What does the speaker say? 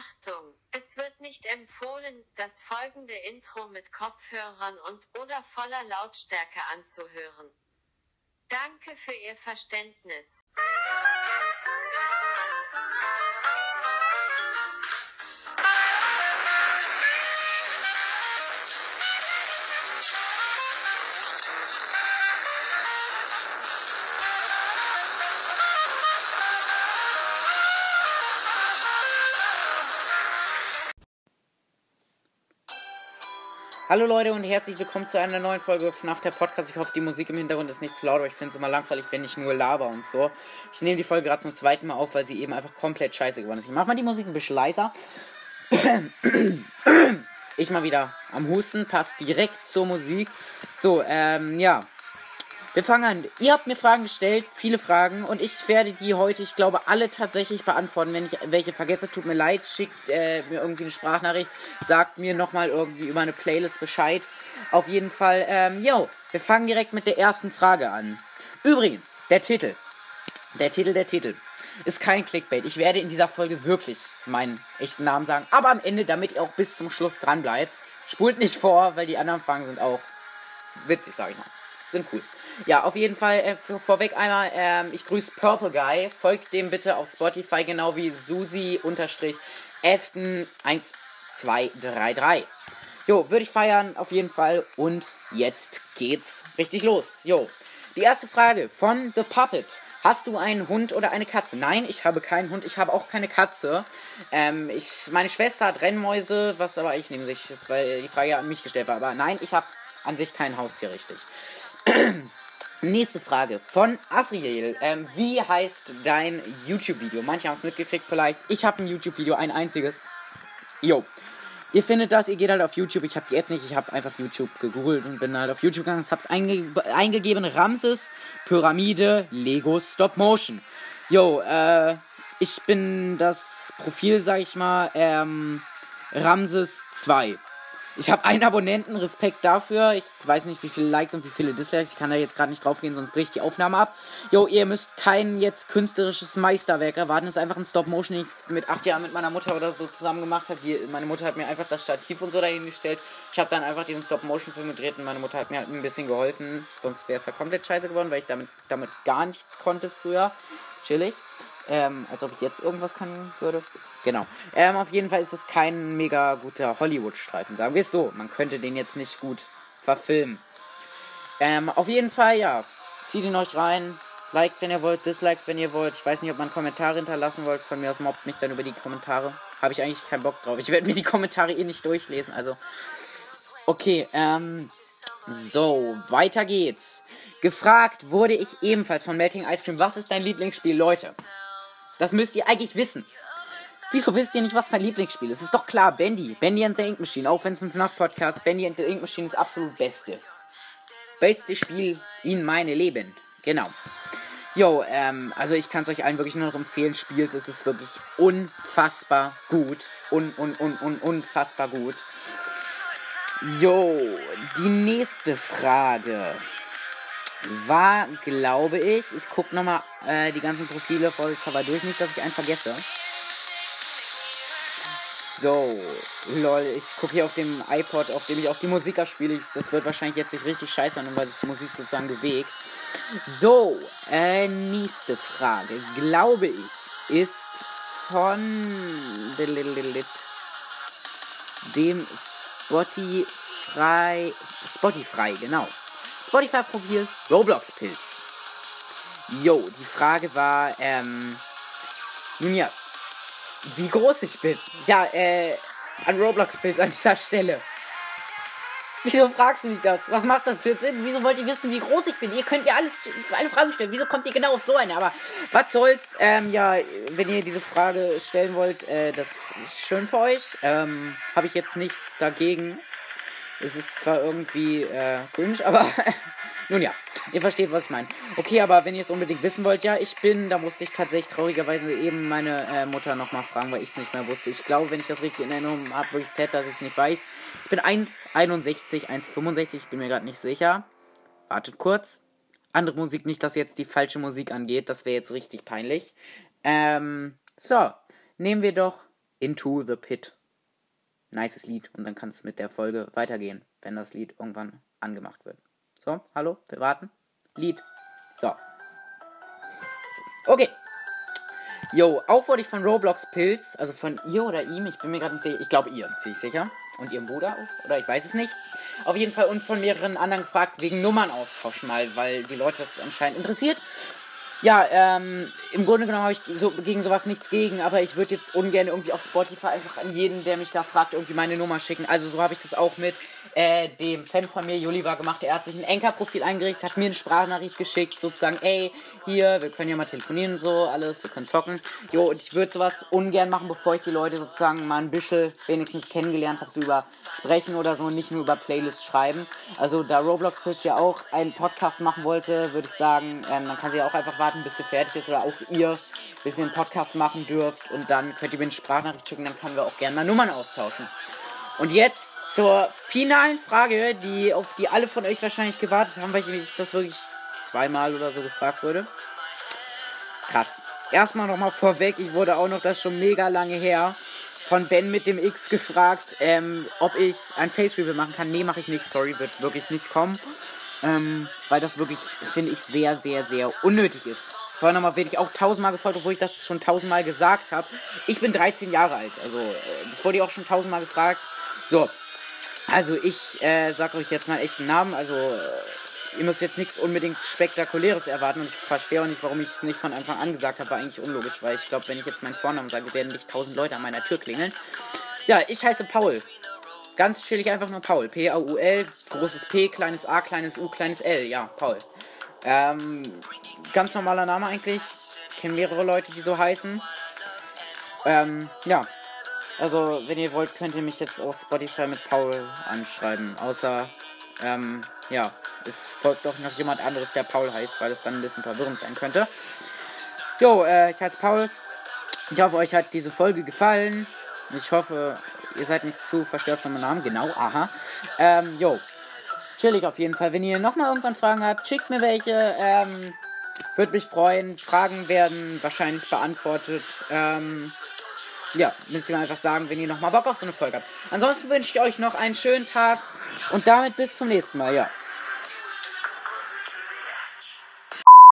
Achtung, es wird nicht empfohlen, das folgende Intro mit Kopfhörern und oder voller Lautstärke anzuhören. Danke für Ihr Verständnis. Hallo Leute und herzlich willkommen zu einer neuen Folge FNAF der Podcast. Ich hoffe, die Musik im Hintergrund ist nicht zu laut, aber ich finde es immer langweilig, wenn ich nur laber und so. Ich nehme die Folge gerade zum zweiten Mal auf, weil sie eben einfach komplett scheiße geworden ist. Ich mache mal die Musik ein bisschen leiser. Ich mal wieder am Husten, passt direkt zur Musik. So, ähm, ja. Wir fangen an. Ihr habt mir Fragen gestellt, viele Fragen, und ich werde die heute, ich glaube, alle tatsächlich beantworten. Wenn ich welche vergesse, tut mir leid, schickt äh, mir irgendwie eine Sprachnachricht, sagt mir nochmal irgendwie über eine Playlist Bescheid. Auf jeden Fall, ähm, yo, wir fangen direkt mit der ersten Frage an. Übrigens, der Titel. Der Titel, der Titel. Ist kein Clickbait. Ich werde in dieser Folge wirklich meinen echten Namen sagen. Aber am Ende, damit ihr auch bis zum Schluss dran bleibt, spult nicht vor, weil die anderen Fragen sind auch witzig, sag ich mal. Sind cool. Ja, auf jeden Fall äh, vorweg einmal, ähm, ich grüße Purple Guy. Folgt dem bitte auf Spotify, genau wie Susi-Eften1233. Jo, würde ich feiern, auf jeden Fall. Und jetzt geht's richtig los. Jo, die erste Frage von The Puppet. Hast du einen Hund oder eine Katze? Nein, ich habe keinen Hund, ich habe auch keine Katze. Ähm, ich, meine Schwester hat Rennmäuse, was aber ich nehme sich, ist, weil die Frage an mich gestellt war. Aber nein, ich habe an sich kein Haustier richtig. Nächste Frage von Asriel. Ähm, wie heißt dein YouTube-Video? Manche haben es mitgekriegt vielleicht. Ich habe ein YouTube-Video, ein einziges. Jo. Ihr findet das, ihr geht halt auf YouTube. Ich habe die App nicht, ich habe einfach YouTube gegoogelt und bin halt auf YouTube gegangen. Hab's einge eingegeben, Ramses, Pyramide, Lego, Stop Motion. Jo, äh, ich bin das Profil, sag ich mal, ähm, Ramses 2. Ich habe einen Abonnenten, Respekt dafür. Ich weiß nicht, wie viele Likes und wie viele Dislikes. Ich kann da jetzt gerade nicht drauf gehen, sonst bricht die Aufnahme ab. Jo, ihr müsst kein jetzt künstlerisches Meisterwerk erwarten. Das ist einfach ein Stop-Motion, den ich mit acht Jahren mit meiner Mutter oder so zusammen gemacht habe. Meine Mutter hat mir einfach das Stativ und so dahingestellt. Ich habe dann einfach diesen Stop-Motion-Film gedreht und meine Mutter hat mir halt ein bisschen geholfen. Sonst wäre es ja komplett scheiße geworden, weil ich damit, damit gar nichts konnte früher. Chillig. Ähm, als ob ich jetzt irgendwas können würde. Genau. Ähm, auf jeden Fall ist es kein mega guter Hollywood-Streifen, sagen wir es so. Man könnte den jetzt nicht gut verfilmen. Ähm, auf jeden Fall, ja. Zieht ihn euch rein. Liked, wenn ihr wollt, disliked, wenn ihr wollt. Ich weiß nicht, ob man Kommentare hinterlassen wollt. Von mir aus mobbt mich dann über die Kommentare. Habe ich eigentlich keinen Bock drauf. Ich werde mir die Kommentare eh nicht durchlesen. Also. Okay, ähm. So, weiter geht's. Gefragt wurde ich ebenfalls von Melting Ice Cream, was ist dein Lieblingsspiel, Leute? Das müsst ihr eigentlich wissen. Wieso wisst ihr nicht, was mein Lieblingsspiel ist? Ist doch klar, Bendy. Bendy and the Ink Machine. Auch wenn es ein FNAF-Podcast Bendy and the Ink Machine ist absolut beste. Beste Spiel in meinem Leben. Genau. Jo, ähm, also ich kann es euch allen wirklich nur noch empfehlen. Spielt es ist wirklich unfassbar gut. Un, un, un, un, unfassbar gut. Jo, die nächste Frage war, glaube ich, ich gucke nochmal äh, die ganzen Profile Cover durch, nicht, dass ich einen vergesse. So, lol, ich gucke hier auf dem iPod, auf dem ich auch die Musik abspiele. Das wird wahrscheinlich jetzt nicht richtig scheiße weil sich die Musik sozusagen bewegt. So, äh, nächste Frage, glaube ich, ist von dem Spotify, Spotify, genau. Spotify-Profil Roblox-Pilz. Jo, die Frage war, ähm, nun ja, wie groß ich bin. Ja, äh, an Roblox-Pilz an dieser Stelle. Wieso fragst du mich das? Was macht das für Sinn? Wieso wollt ihr wissen, wie groß ich bin? Ihr könnt mir alles, alle Fragen stellen. Wieso kommt ihr genau auf so eine? Aber was soll's? Ähm, ja, wenn ihr diese Frage stellen wollt, äh, das ist schön für euch. Ähm, habe ich jetzt nichts dagegen. Es ist zwar irgendwie äh, cringe, aber nun ja, ihr versteht, was ich meine. Okay, aber wenn ihr es unbedingt wissen wollt, ja, ich bin, da musste ich tatsächlich traurigerweise eben meine äh, Mutter nochmal fragen, weil ich es nicht mehr wusste. Ich glaube, wenn ich das richtig in Erinnerung habe, Reset, dass ich es nicht weiß. Ich bin 1,61, 1,65, ich bin mir gerade nicht sicher. Wartet kurz. Andere Musik, nicht, dass jetzt die falsche Musik angeht, das wäre jetzt richtig peinlich. Ähm, so, nehmen wir doch Into the Pit. Nices Lied. Und dann kann es mit der Folge weitergehen, wenn das Lied irgendwann angemacht wird. So, hallo, wir warten. Lied. So. so. Okay. Jo, auch wurde ich von Roblox Pilz, also von ihr oder ihm, ich bin mir gerade nicht sicher, ich glaube ihr, ziemlich sicher. Und ihrem Bruder auch, oder ich weiß es nicht. Auf jeden Fall und von mehreren anderen gefragt wegen Nummern austauschen mal, weil die Leute das anscheinend interessiert. Ja, ähm, im Grunde genommen habe ich so, gegen sowas nichts gegen, aber ich würde jetzt ungern irgendwie auf Spotify einfach an jeden, der mich da fragt, irgendwie meine Nummer schicken. Also so habe ich das auch mit äh, dem Fan von mir, Juliva, gemacht. Er hat sich ein Enker-Profil eingerichtet, hat mir eine Sprachnachricht geschickt, sozusagen, ey, hier, wir können ja mal telefonieren und so, alles, wir können zocken. Jo, und ich würde sowas ungern machen, bevor ich die Leute sozusagen mal ein bisschen wenigstens kennengelernt habe, so über sprechen oder so, nicht nur über Playlists schreiben. Also da Roblox Chris ja auch einen Podcast machen wollte, würde ich sagen, ähm, dann kann sie ja auch einfach warten, bis sie fertig ist oder auch ihr, bis ihr einen Podcast machen dürft und dann könnt ihr mir eine Sprachnachricht schicken, dann können wir auch gerne mal Nummern austauschen. Und jetzt zur finalen Frage, die auf die alle von euch wahrscheinlich gewartet haben, weil ich das wirklich zweimal oder so gefragt wurde. Krass. Erstmal nochmal vorweg, ich wurde auch noch das schon mega lange her von Ben mit dem X gefragt, ähm, ob ich ein Face Reveal machen kann. Nee, mache ich nicht. Sorry, wird wirklich nicht kommen. Ähm, weil das wirklich, finde ich, sehr, sehr, sehr unnötig ist. Vorher nochmal werde ich auch tausendmal gefragt, obwohl ich das schon tausendmal gesagt habe. Ich bin 13 Jahre alt, also äh, das wurde ich auch schon tausendmal gefragt. So, also ich äh, sag euch jetzt mal echt einen Namen. Also äh, ihr müsst jetzt nichts unbedingt Spektakuläres erwarten und ich verstehe auch nicht, warum ich es nicht von Anfang an gesagt habe. War eigentlich unlogisch, weil ich glaube, wenn ich jetzt meinen Vornamen sage, werden nicht tausend Leute an meiner Tür klingeln. Ja, ich heiße Paul. Ganz chillig einfach nur Paul. P-A-U-L, großes P, kleines A, kleines U, kleines L. Ja, Paul. Ähm, ganz normaler Name eigentlich. Kennen mehrere Leute, die so heißen. Ähm, ja. Also, wenn ihr wollt, könnt ihr mich jetzt auf Spotify mit Paul anschreiben. Außer, ähm, ja, es folgt doch noch jemand anderes, der Paul heißt, weil es dann ein bisschen verwirrend sein könnte. Jo, äh, ich heiße Paul. Ich hoffe, euch hat diese Folge gefallen. Ich hoffe, ihr seid nicht zu verstört von meinem Namen. Genau, aha. Ähm, jo. Chillig auf jeden Fall. Wenn ihr nochmal irgendwann Fragen habt, schickt mir welche. Ähm, würde mich freuen. Fragen werden wahrscheinlich beantwortet. Ähm, ja, müsst ihr mir einfach sagen, wenn ihr nochmal Bock auf so eine Folge habt. Ansonsten wünsche ich euch noch einen schönen Tag und damit bis zum nächsten Mal, ja.